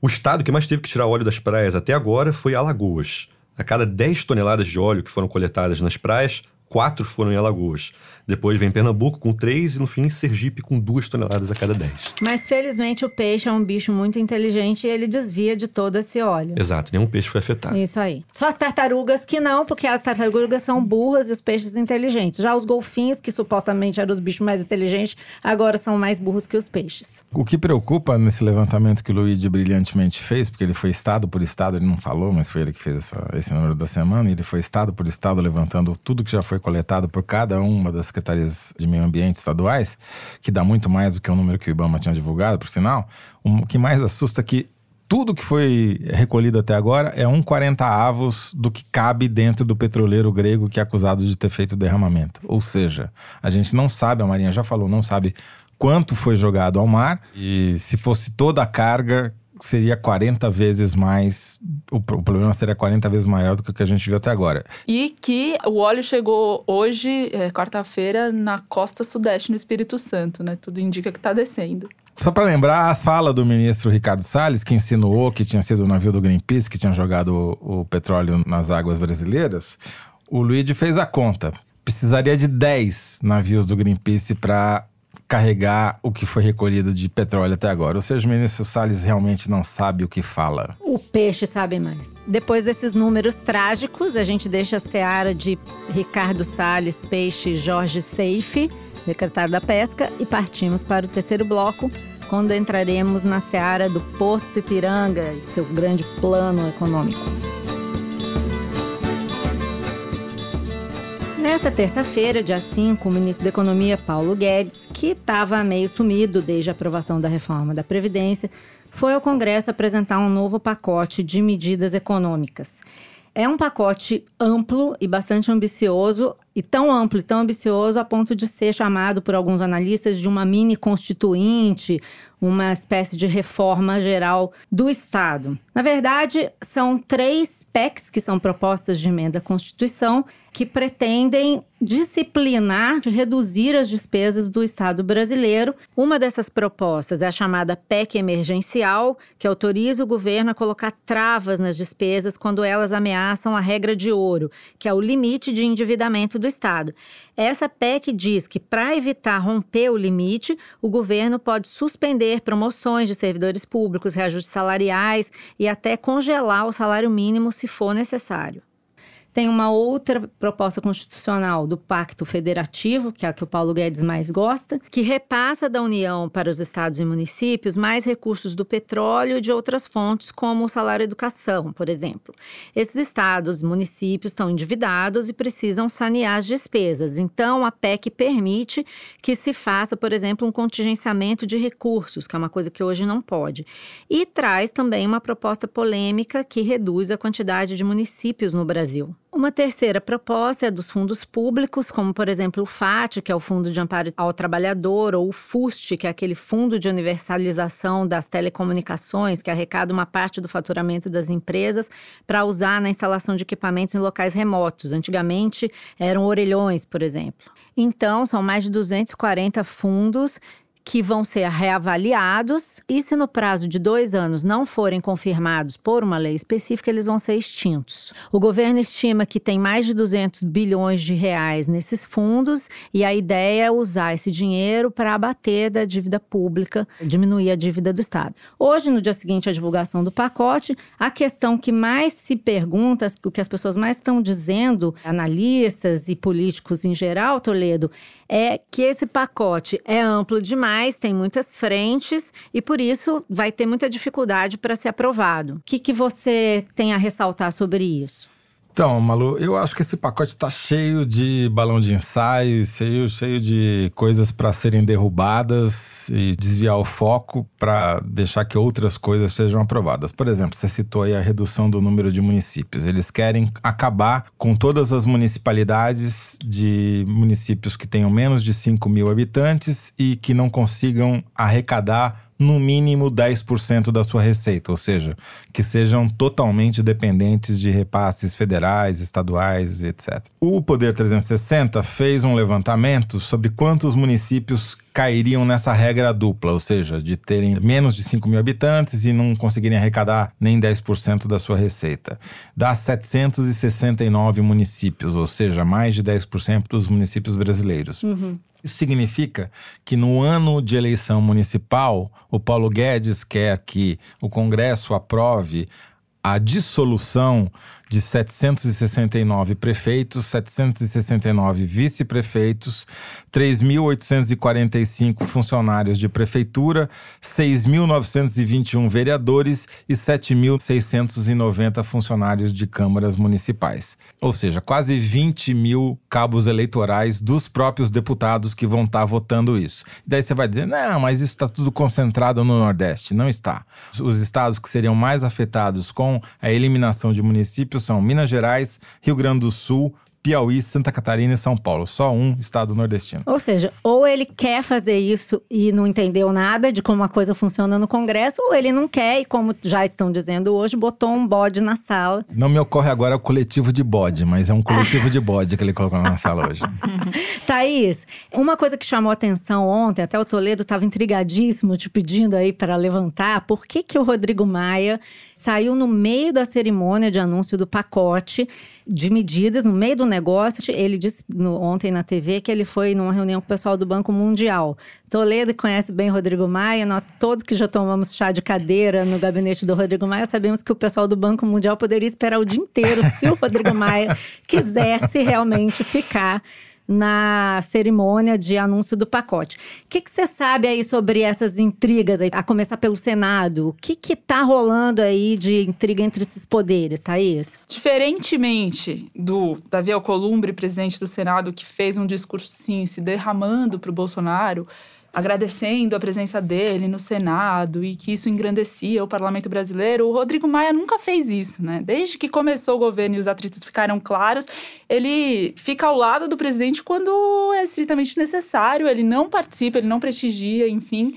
O estado que mais teve que tirar óleo das praias até agora foi Alagoas. A cada 10 toneladas de óleo que foram coletadas nas praias, 4 foram em Alagoas. Depois vem Pernambuco com 3 e no fim Sergipe com 2 toneladas a cada 10. Mas felizmente o peixe é um bicho muito inteligente e ele desvia de todo esse óleo. Exato, nenhum peixe foi afetado. Isso aí. Só as tartarugas que não, porque as tartarugas são burras e os peixes inteligentes. Já os golfinhos, que supostamente eram os bichos mais inteligentes, agora são mais burros que os peixes. O que preocupa nesse levantamento que o Luigi brilhantemente fez, porque ele foi estado por estado, ele não falou, mas foi ele que fez essa- esse número da semana, e ele foi estado por estado levantando tudo que já foi coletado por cada uma das secretarias de meio ambiente estaduais, que dá muito mais do que o número que o Ibama tinha divulgado, por sinal. O que mais assusta é que tudo que foi recolhido até agora é um 40 avos do que cabe dentro do petroleiro grego que é acusado de ter feito derramamento. Ou seja, a gente não sabe, a Marinha já falou, não sabe quanto foi jogado ao mar e se fosse toda a carga seria 40 vezes mais, o, o problema seria 40 vezes maior do que o que a gente viu até agora. E que o óleo chegou hoje, é, quarta-feira, na costa sudeste, no Espírito Santo, né? Tudo indica que tá descendo. Só para lembrar a fala do ministro Ricardo Salles, que insinuou que tinha sido o navio do Greenpeace que tinha jogado o, o petróleo nas águas brasileiras, o Luigi fez a conta. Precisaria de 10 navios do Greenpeace para carregar o que foi recolhido de petróleo até agora. Ou seja, o ministro Salles realmente não sabe o que fala. O peixe sabe mais. Depois desses números trágicos, a gente deixa a seara de Ricardo Salles, Peixe Jorge Seife, secretário da Pesca, e partimos para o terceiro bloco, quando entraremos na seara do Posto Ipiranga e seu grande plano econômico. Nessa terça-feira, dia 5, o ministro da Economia, Paulo Guedes, que estava meio sumido desde a aprovação da reforma da Previdência, foi ao Congresso apresentar um novo pacote de medidas econômicas. É um pacote amplo e bastante ambicioso, e tão amplo e tão ambicioso a ponto de ser chamado por alguns analistas de uma mini constituinte, uma espécie de reforma geral do Estado. Na verdade, são três PECs, que são propostas de emenda à Constituição, que pretendem disciplinar, reduzir as despesas do Estado brasileiro. Uma dessas propostas é a chamada PEC emergencial, que autoriza o governo a colocar travas nas despesas quando elas ameaçam a regra de ouro, que é o limite de endividamento do Estado. Essa PEC diz que, para evitar romper o limite, o governo pode suspender promoções de servidores públicos, reajustes salariais e até congelar o salário mínimo se for necessário. Tem uma outra proposta constitucional do Pacto Federativo, que é a que o Paulo Guedes mais gosta, que repassa da União para os estados e municípios mais recursos do petróleo e de outras fontes, como o salário educação, por exemplo. Esses estados e municípios estão endividados e precisam sanear as despesas. Então, a PEC permite que se faça, por exemplo, um contingenciamento de recursos, que é uma coisa que hoje não pode. E traz também uma proposta polêmica que reduz a quantidade de municípios no Brasil. Uma terceira proposta é dos fundos públicos, como por exemplo o FAT, que é o Fundo de Amparo ao Trabalhador, ou o FUST, que é aquele Fundo de Universalização das Telecomunicações, que arrecada uma parte do faturamento das empresas para usar na instalação de equipamentos em locais remotos. Antigamente eram orelhões, por exemplo. Então, são mais de 240 fundos que vão ser reavaliados e, se no prazo de dois anos não forem confirmados por uma lei específica, eles vão ser extintos. O governo estima que tem mais de 200 bilhões de reais nesses fundos e a ideia é usar esse dinheiro para abater da dívida pública, diminuir a dívida do Estado. Hoje, no dia seguinte à divulgação do pacote, a questão que mais se pergunta, o que as pessoas mais estão dizendo, analistas e políticos em geral, Toledo, é que esse pacote é amplo demais, tem muitas frentes e por isso vai ter muita dificuldade para ser aprovado. O que, que você tem a ressaltar sobre isso? Então, Malu, eu acho que esse pacote está cheio de balão de ensaio, cheio, cheio de coisas para serem derrubadas e desviar o foco para deixar que outras coisas sejam aprovadas. Por exemplo, você citou aí a redução do número de municípios. Eles querem acabar com todas as municipalidades de municípios que tenham menos de 5 mil habitantes e que não consigam arrecadar no mínimo 10% da sua receita, ou seja, que sejam totalmente dependentes de repasses federais, estaduais, etc. O Poder 360 fez um levantamento sobre quantos municípios cairiam nessa regra dupla, ou seja, de terem menos de 5 mil habitantes e não conseguirem arrecadar nem 10% da sua receita. Dá 769 municípios, ou seja, mais de 10% dos municípios brasileiros. Uhum. Isso significa que no ano de eleição municipal, o Paulo Guedes quer que o Congresso aprove a dissolução de 769 prefeitos, 769 vice-prefeitos, 3.845 funcionários de prefeitura, 6.921 vereadores e 7.690 funcionários de câmaras municipais. Ou seja, quase 20 mil cabos eleitorais dos próprios deputados que vão estar tá votando isso. Daí você vai dizer, não, mas isso está tudo concentrado no Nordeste. Não está. Os estados que seriam mais afetados com a eliminação de municípios são Minas Gerais, Rio Grande do Sul, Piauí, Santa Catarina e São Paulo. Só um estado nordestino. Ou seja, ou ele quer fazer isso e não entendeu nada de como a coisa funciona no Congresso, ou ele não quer e, como já estão dizendo hoje, botou um bode na sala. Não me ocorre agora o coletivo de bode, mas é um coletivo de bode que ele colocou na sala hoje. Thaís, uma coisa que chamou atenção ontem, até o Toledo estava intrigadíssimo te pedindo aí para levantar, por que, que o Rodrigo Maia saiu no meio da cerimônia de anúncio do pacote de medidas, no meio do negócio. Ele disse no, ontem na TV que ele foi numa reunião com o pessoal do Banco Mundial. Toledo conhece bem Rodrigo Maia, nós todos que já tomamos chá de cadeira no gabinete do Rodrigo Maia sabemos que o pessoal do Banco Mundial poderia esperar o dia inteiro se o Rodrigo Maia quisesse realmente ficar na cerimônia de anúncio do pacote. O que você sabe aí sobre essas intrigas, aí, a começar pelo Senado? O que está rolando aí de intriga entre esses poderes, Thaís? Diferentemente do Davi Alcolumbre, presidente do Senado, que fez um discurso, sim, se derramando para o Bolsonaro, agradecendo a presença dele no Senado e que isso engrandecia o parlamento brasileiro. O Rodrigo Maia nunca fez isso, né? Desde que começou o governo e os atritos ficaram claros, ele fica ao lado do presidente quando é estritamente necessário, ele não participa, ele não prestigia, enfim.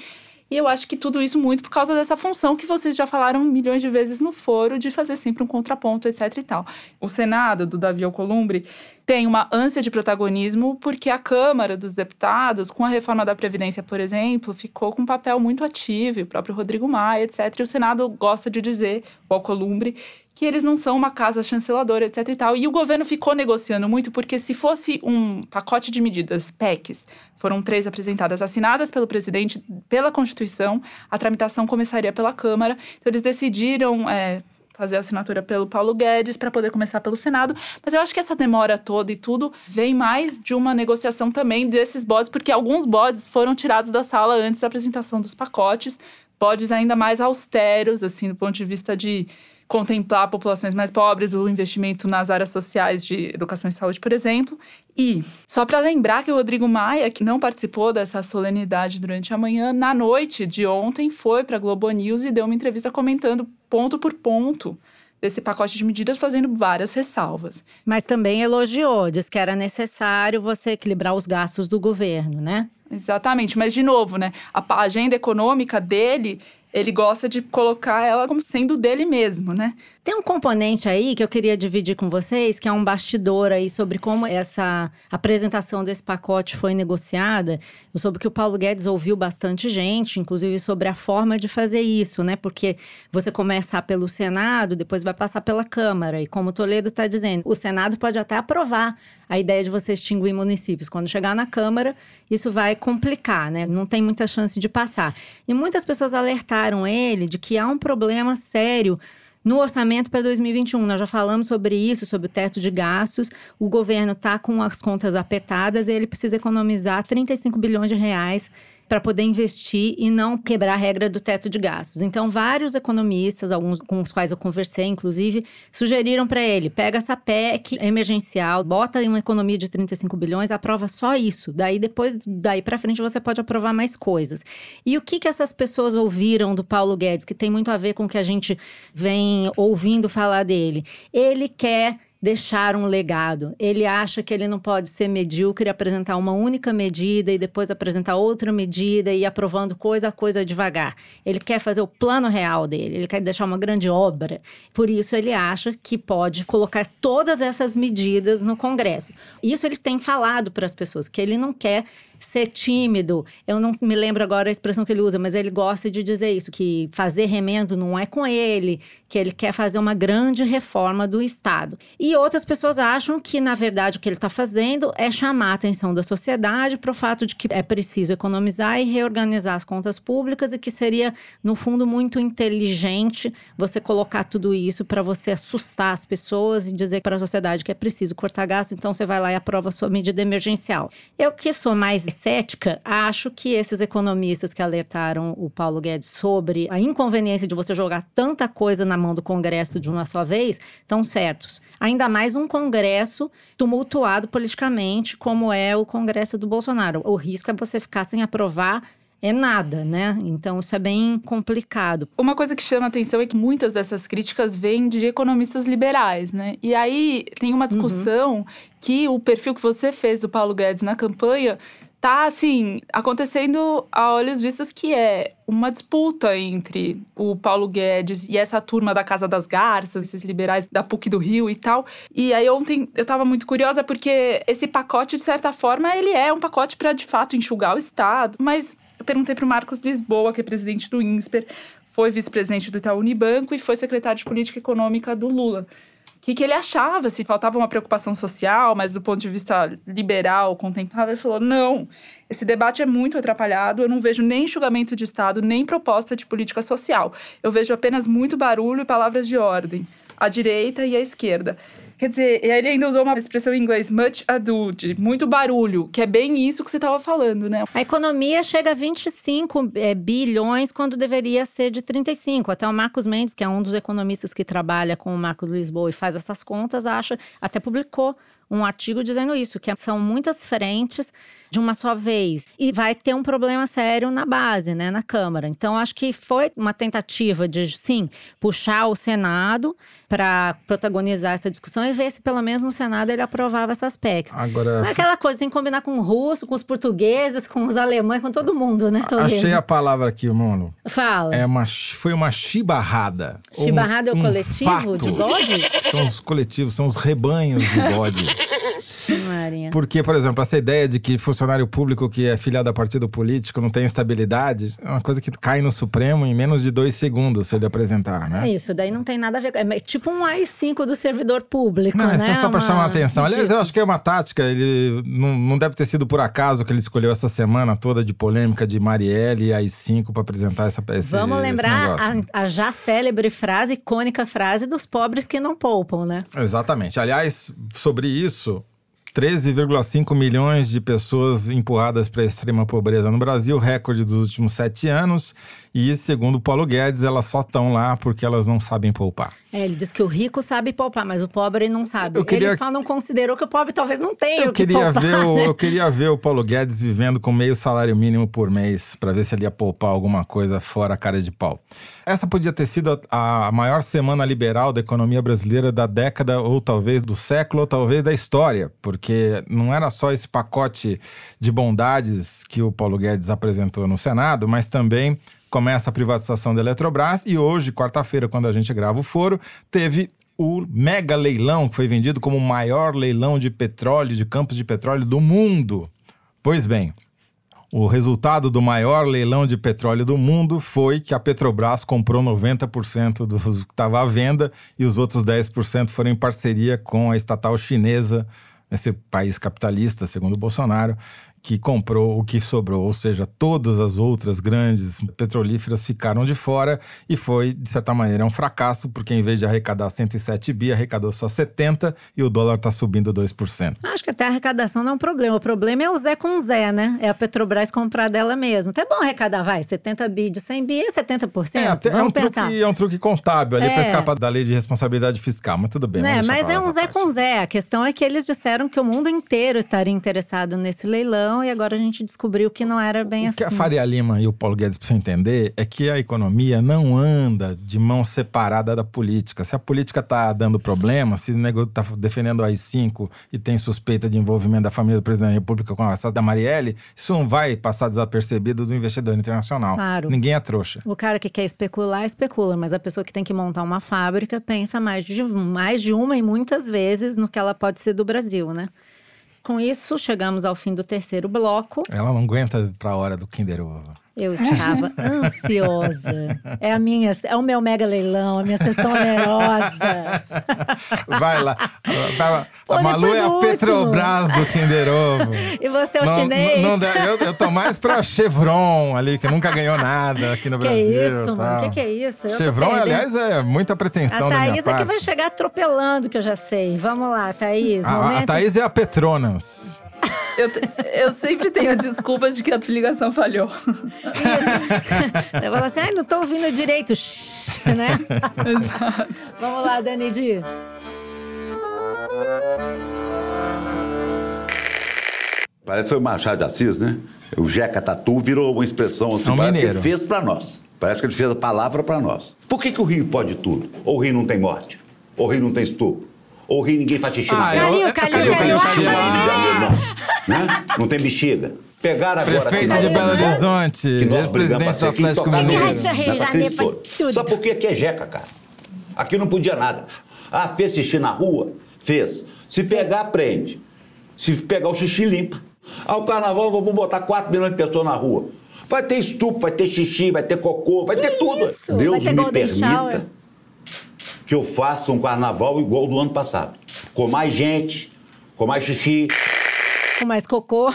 E eu acho que tudo isso muito por causa dessa função que vocês já falaram milhões de vezes no foro, de fazer sempre um contraponto, etc e tal. O Senado, do Davi Alcolumbre, tem uma ânsia de protagonismo porque a Câmara dos Deputados, com a reforma da Previdência, por exemplo, ficou com um papel muito ativo, o próprio Rodrigo Maia, etc. E o Senado gosta de dizer, o Alcolumbre, que eles não são uma casa chanceladora, etc e tal. E o governo ficou negociando muito, porque se fosse um pacote de medidas, PECs, foram três apresentadas, assinadas pelo presidente, pela Constituição, a tramitação começaria pela Câmara. Então, eles decidiram. É, fazer a assinatura pelo Paulo Guedes para poder começar pelo Senado. Mas eu acho que essa demora toda e tudo vem mais de uma negociação também desses bodes, porque alguns bodes foram tirados da sala antes da apresentação dos pacotes, bodes ainda mais austeros, assim, do ponto de vista de contemplar populações mais pobres, o investimento nas áreas sociais de educação e saúde, por exemplo. E só para lembrar que o Rodrigo Maia, que não participou dessa solenidade durante a manhã, na noite de ontem foi para a Globo News e deu uma entrevista comentando ponto por ponto desse pacote de medidas, fazendo várias ressalvas. Mas também elogiou, diz que era necessário você equilibrar os gastos do governo, né? Exatamente, mas de novo, né? A agenda econômica dele ele gosta de colocar ela como sendo dele mesmo, né? Tem um componente aí que eu queria dividir com vocês, que é um bastidor aí sobre como essa apresentação desse pacote foi negociada. Eu soube que o Paulo Guedes ouviu bastante gente, inclusive sobre a forma de fazer isso, né? Porque você começa pelo Senado, depois vai passar pela Câmara. E como o Toledo está dizendo, o Senado pode até aprovar a ideia de você extinguir municípios. Quando chegar na Câmara, isso vai complicar, né? Não tem muita chance de passar. E muitas pessoas alertaram ele de que há um problema sério no orçamento para 2021, nós já falamos sobre isso, sobre o teto de gastos. O governo está com as contas apertadas e ele precisa economizar 35 bilhões de reais para poder investir e não quebrar a regra do teto de gastos. Então, vários economistas, alguns com os quais eu conversei, inclusive, sugeriram para ele: pega essa PEC emergencial, bota em uma economia de 35 bilhões, aprova só isso. Daí, depois, daí para frente, você pode aprovar mais coisas. E o que, que essas pessoas ouviram do Paulo Guedes, que tem muito a ver com o que a gente vem ouvindo falar dele? Ele quer deixar um legado. Ele acha que ele não pode ser medíocre, apresentar uma única medida e depois apresentar outra medida e aprovando coisa a coisa devagar. Ele quer fazer o plano real dele, ele quer deixar uma grande obra. Por isso ele acha que pode colocar todas essas medidas no Congresso. Isso ele tem falado para as pessoas, que ele não quer ser tímido. Eu não me lembro agora a expressão que ele usa, mas ele gosta de dizer isso: que fazer remendo não é com ele, que ele quer fazer uma grande reforma do Estado. E outras pessoas acham que, na verdade, o que ele está fazendo é chamar a atenção da sociedade para o fato de que é preciso economizar e reorganizar as contas públicas e que seria, no fundo, muito inteligente você colocar tudo isso para você assustar as pessoas e dizer para a sociedade que é preciso cortar gasto, então você vai lá e aprova a sua medida emergencial. Eu que sou mais cética, acho que esses economistas que alertaram o Paulo Guedes sobre a inconveniência de você jogar tanta coisa na mão do Congresso de uma só vez estão certos. Ainda mais um Congresso tumultuado politicamente, como é o Congresso do Bolsonaro. O risco é você ficar sem aprovar é nada, né? Então isso é bem complicado. Uma coisa que chama atenção é que muitas dessas críticas vêm de economistas liberais, né? E aí tem uma discussão uhum. que o perfil que você fez do Paulo Guedes na campanha tá assim acontecendo a olhos vistos que é uma disputa entre o Paulo Guedes e essa turma da Casa das Garças, esses liberais da PUC do Rio e tal. E aí ontem eu tava muito curiosa porque esse pacote de certa forma ele é um pacote para de fato enxugar o estado, mas eu perguntei para o Marcos Lisboa, que é presidente do INSPER, foi vice-presidente do Itaú Unibanco e foi secretário de Política Econômica do Lula que, que ele achava, se faltava uma preocupação social, mas do ponto de vista liberal, contemplável, ele falou: não, esse debate é muito atrapalhado, eu não vejo nem julgamento de Estado, nem proposta de política social. Eu vejo apenas muito barulho e palavras de ordem, a direita e a esquerda. Quer dizer, ele ainda usou uma expressão em inglês, much ado, muito barulho, que é bem isso que você estava falando, né? A economia chega a 25 é, bilhões quando deveria ser de 35. Até o Marcos Mendes, que é um dos economistas que trabalha com o Marcos Lisboa e faz essas contas, acha, até publicou um artigo dizendo isso, que são muitas frentes de uma só vez. E vai ter um problema sério na base, né, na Câmara. Então, acho que foi uma tentativa de, sim, puxar o Senado para protagonizar essa discussão e ver se pelo menos no Senado ele aprovava essas PECs. Agora, Não é aquela coisa, tem que combinar com o russo, com os portugueses, com os alemães, com todo mundo, né? Achei a palavra aqui, mano. Fala. É uma, foi uma chibarrada. Chibarrada um, é o coletivo fato. de bodes? São os coletivos, são os rebanhos de bodes. Porque, por exemplo, essa ideia de que funcionário público que é filiado a partido político não tem estabilidade é uma coisa que cai no Supremo em menos de dois segundos se ele apresentar, né? É isso, daí não tem nada a ver. É tipo um AI-5 do servidor público, não, né? Não, é só para chamar a atenção. Aliás, eu acho que é uma tática. Ele não, não deve ter sido por acaso que ele escolheu essa semana toda de polêmica de Marielle e AI-5 para apresentar essa esse, Vamos lembrar a, a já célebre frase, icônica frase dos pobres que não poupam, né? Exatamente. Aliás, sobre isso, 13,5 milhões de pessoas empurradas para a extrema pobreza no Brasil, recorde dos últimos sete anos. E, segundo Paulo Guedes, elas só estão lá porque elas não sabem poupar. É, ele diz que o rico sabe poupar, mas o pobre não sabe. Queria- Ele só não considerou que o pobre talvez não tenha Eu o que queria, poupar, ver o, né? eu queria ver o Paulo Guedes vivendo com meio salário mínimo por mês, para ver se ele ia poupar alguma coisa fora a cara de pau. Essa podia ter sido a, maior semana liberal da economia brasileira da década, ou talvez do século, ou talvez da história, porque não era só esse pacote de bondades que o Paulo Guedes apresentou no Senado, mas também começa a privatização da Eletrobras e hoje, quarta-feira, quando a gente grava o foro, teve o mega leilão que foi vendido como o maior leilão de petróleo, de campos de petróleo do mundo. Pois bem, o resultado do maior leilão de petróleo do mundo foi que a Petrobras comprou 90% do que estava à venda e os outros 10% foram em parceria com a estatal chinesa, esse país capitalista, segundo Bolsonaro, que comprou o que sobrou, ou seja, todas as outras grandes petrolíferas ficaram de fora e foi, de certa maneira, um fracasso, porque em vez de arrecadar 107 bi, arrecadou só 70 e o dólar está subindo 2%. Que até a arrecadação não é um problema. O problema é o Zé com o Zé, né? É a Petrobras comprar dela mesma. Até bom arrecadar, vai, 70 bi de 100 bi é 70%. É, até é, um truque, é um truque contábil ali É. para escapar da lei de responsabilidade fiscal, mas tudo bem. Né, mas é um Zé parte. com Zé. A questão é que eles disseram que o mundo inteiro estaria interessado nesse leilão e agora a gente descobriu que não era bem O assim. que a Faria Lima e o Paulo Guedes precisam entender é que a economia não anda de mão separada da política. Se a política está dando problema, se o negócio está defendendo o AI-5 e tem suspeita de envolvimento da família do presidente da República com a assassinato da Marielle, isso não vai passar desapercebido do investidor internacional. Claro. Ninguém é trouxa. O cara que quer especular, especula, mas a pessoa que tem que montar uma fábrica pensa mais de, mais de uma e muitas vezes no que ela pode ser do Brasil, né? Com isso, chegamos ao fim do terceiro bloco. Ela não aguenta para a hora do Kinder Ovo. Eu estava ansiosa. É a minha, é o meu mega leilão, a minha sessão onerosa. Vai lá. A, Pô, a Malu é a último. Petrobras do Kinder Ovo. E você é o Não- chinês? não dá- eu, eu tô mais pra Chevron ali, que nunca ganhou nada aqui no que Brasil. isso, mano? Que que é isso? Eu Chevron, aliás, é muita pretensão A da minha Thaís é parte. que vai chegar atropelando, que eu já sei. Vamos lá, Thaís. A- a. Thaís é a Petronas. Eu, eu sempre tenho a desculpa de que a ligação falhou. Eu falo assim, ai, não tô ouvindo direito, né? Exato. Vamos lá, Dani Di. Parece que foi o Machado de Assis, né? O Jeca Tatu virou uma expressão assim, É um parece mineiro. que ele fez pra nós. Parece que ele fez a palavra pra nós. Por que, que o Rio pode tudo? Ou o Rio não tem morte? Ou o Rio não tem estupro? Ou o Rio ninguém faz xixi na Ah, rua? Calil, eu- Calil, Calil, Calil, Calil, ah, Rio de Calil. Janeiro, não. Né? Não tem bexiga. Pegaram agora aqui Prefeito na de Belo Horizonte, que nós brigamos ex-presidente pra do ser quem Atlético tocar no Mineiro. Tudo. Só porque aqui é jeca, cara. Aqui não podia nada. Ah, fez xixi na rua? Fez. Se pegar, prende. Se pegar o xixi, limpa. Ah, o carnaval, vamos botar 4 milhões de pessoas na rua. Vai ter estupro, vai ter xixi, vai ter cocô, vai ter tudo. isso? Vai Deus ter me permita Shower. que eu faça um carnaval igual ao do ano passado. Com mais gente, com mais xixi. Com mais cocô.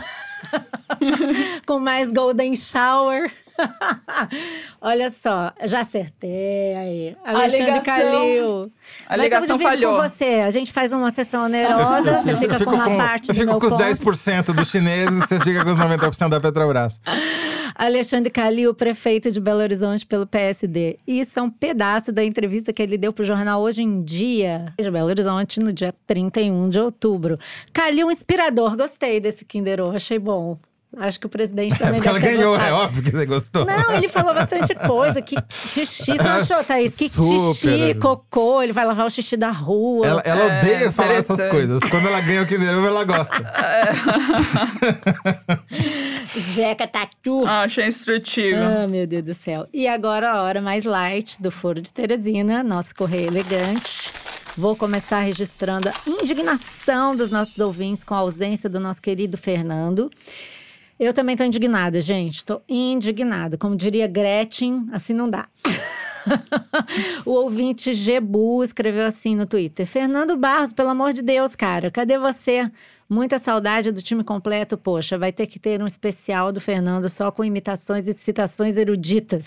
Com mais golden shower. Olha só, já acertei aí. Alexandre Alegação- Calil. a alegação Mas eu falhou. com você. A gente faz uma sessão onerosa, você Eu fica com uma com- parte eu do fico meu com os conto. 10% dos chineses, você fica com os 90% da Petrobras. Alexandre Calil, prefeito de Belo Horizonte pelo PSD. Isso é um pedaço da entrevista que ele deu pro jornal Hoje em Dia, de Belo Horizonte, no dia 31 de outubro. Calil, inspirador. Gostei desse Kinder Ovo, achei bom. Acho que o presidente É também porque ela ganhou, gostado. é óbvio que você gostou. Não, ele falou bastante coisa. Que xixi, você achou, Thaís? Que Super. xixi, cocô, ele vai lavar o xixi da rua. Ela, ela É, odeia falar essas coisas. Quando ela ganha o Kinder Ovo, ela gosta. Jeca tatu. Ah, achei instrutivo. Ah, meu Deus do céu. E agora a hora mais light do Foro de Teresina, nosso correio elegante. Vou começar registrando a indignação dos nossos ouvintes com a ausência do nosso querido Fernando. Eu também tô indignada, gente. Tô indignada. Como diria Gretchen, assim não dá. o ouvinte Gebu escreveu assim no Twitter: Fernando Barros, pelo amor de Deus, cara, cadê você? Muita saudade do time completo, poxa. Vai ter que ter um especial do Fernando só com imitações e citações eruditas.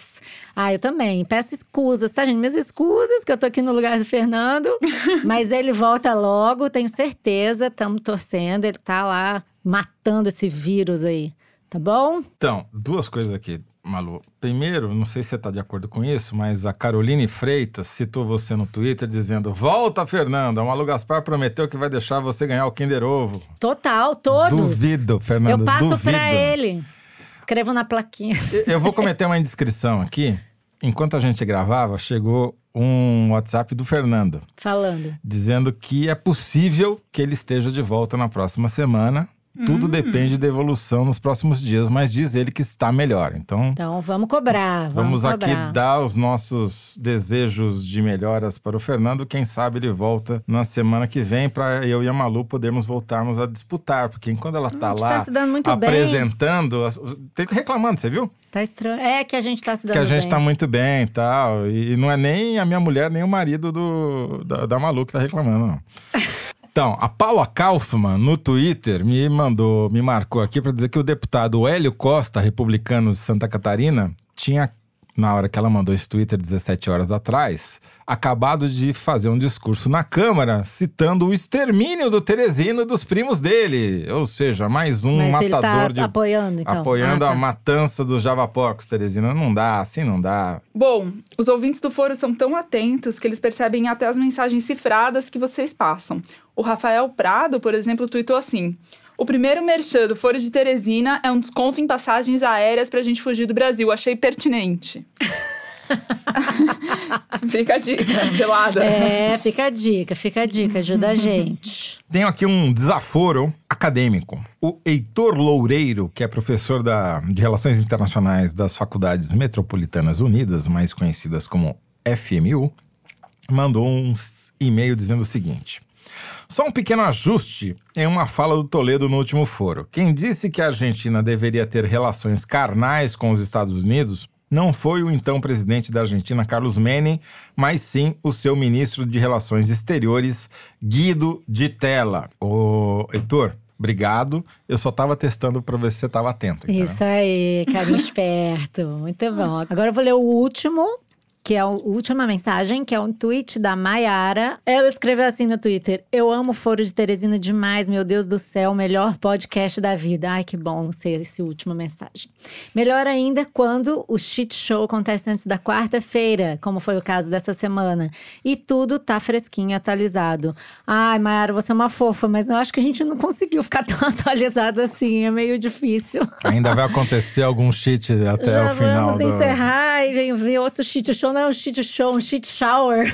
Ah, eu também. Peço escusas, tá, gente? Minhas escusas, que eu tô aqui no lugar do Fernando. Mas ele volta logo, tenho certeza. Estamos torcendo. Ele tá lá matando esse vírus aí. Tá bom? Então, duas coisas aqui. Malu. Primeiro, não sei se você está de acordo com isso, mas a Caroline Freitas citou você no Twitter dizendo: Volta, Fernanda! O Malu Gaspar prometeu que vai deixar você ganhar o Kinder Ovo. Total, todos. Duvido, Fernanda. Eu passo pra ele. Escrevo na plaquinha. Eu vou cometer uma indiscrição aqui. Enquanto a gente gravava, chegou um WhatsApp do Fernando Falando. dizendo que é possível que ele esteja de volta na próxima semana. Tudo depende da evolução nos próximos dias, mas diz ele que está melhor. Então, Então vamos cobrar. Vamos, Vamos, aqui cobrar. dar os nossos desejos de melhoras para o Fernando. Quem sabe ele volta na semana que vem para eu e a Malu podermos voltarmos a disputar. Porque quando ela tá gente lá tá bem. apresentando, tem que reclamando, você viu? Tá estranho. É que a gente tá se dando que a gente bem. tá muito bem e tal. E, e não é nem a minha mulher, nem o marido do, da, da Malu que tá reclamando, não. Então, a Paula Kaufmann, no Twitter, me mandou, me marcou aqui para dizer que o deputado Hélio Costa, republicano de Santa Catarina, tinha, na hora que ela mandou esse Twitter 17 horas atrás, acabado de fazer um discurso na Câmara citando o extermínio do Teresino e dos primos dele. Ou seja, mais um Mas ele matador tá de. apoiando, então. Apoiando Ah, tá. a matança dos javaporcos, Teresina. Não dá, assim não dá. Bom, os ouvintes do foro são tão atentos que eles percebem até as mensagens cifradas que vocês passam. O Rafael Prado, por exemplo, tweetou assim: O primeiro merchan do Foro de Teresina é um desconto em passagens aéreas pra gente fugir do Brasil. Achei pertinente. Fica a dica, pelada. É, fica a dica, fica a dica, ajuda a gente. Tenho aqui um desaforo acadêmico. O Heitor Loureiro, que é professor da, de Relações Internacionais das Faculdades Metropolitanas Unidas, mais conhecidas como FMU, mandou um e-mail dizendo o seguinte. Só um pequeno ajuste em uma fala do Toledo no último foro. Quem disse que a Argentina deveria ter relações carnais com os Estados Unidos não foi o então presidente da Argentina, Carlos Menem, mas sim o seu ministro de Relações Exteriores, Guido de Tella. Ô, Heitor, obrigado. Eu só estava testando para ver se você estava atento. entendeu? Isso aí, carinho esperto. Muito bom. Agora eu vou ler o último, que é a última mensagem, que é um tweet da Maiara. Ela escreveu assim no Twitter: Eu amo o Foro de Teresina demais, meu Deus do céu, melhor podcast da vida. Ai, que bom ser esse última mensagem. Melhor ainda quando o shit show acontece antes da quarta-feira, como foi o caso dessa semana. E tudo tá fresquinho, atualizado. Ai, Maiara, você é uma fofa, mas eu acho que a gente não conseguiu ficar tão atualizado assim, é meio difícil. Ainda vai acontecer algum cheat até Já o final vamos do... encerrar e vem ver outro shit show. Não é um shit show, um shit shower.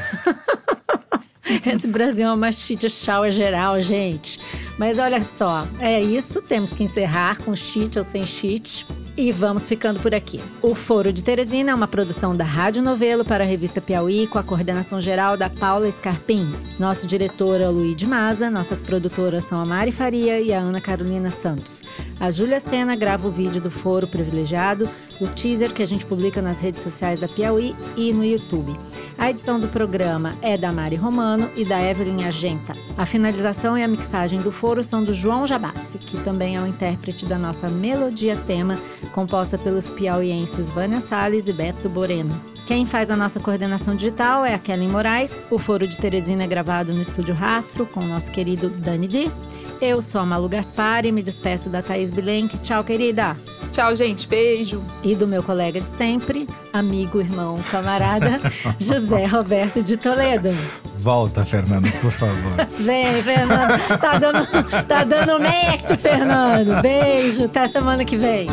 Esse Brasil é uma shit shower geral, gente. Mas olha só, é isso. Temos que encerrar com shit ou sem shit. E vamos ficando por aqui. O Foro de Teresina é uma produção da Rádio Novelo para a revista Piauí, com a coordenação geral da Paula Scarpim. Nosso diretor é o Luiz de Maza, nossas produtoras são a Mari Faria e a Ana Carolina Santos. A Júlia Sena grava o vídeo do Foro Privilegiado, o teaser que a gente publica nas redes sociais da Piauí e no YouTube. A edição do programa é da Mari Romano e da Evelyn Argenta. A finalização e a mixagem do foro são do João Jabassi, que também é o intérprete da nossa melodia tema, composta pelos piauienses Vânia Salles e Beto Boreno. Quem faz a nossa coordenação digital é a Kellen Moraes. O Foro de Teresina é gravado no Estúdio Rastro com o nosso querido Dani Di. Eu sou a Malu Gaspar e me despeço da Thaís Bilenque. Tchau, querida! Tchau, gente. Beijo. E do meu colega de sempre, amigo, irmão, camarada, José Roberto de Toledo. Volta, Fernando, por favor. Vem, Fernando. Tá dando, tá dando match, Fernando. Beijo, até semana que vem.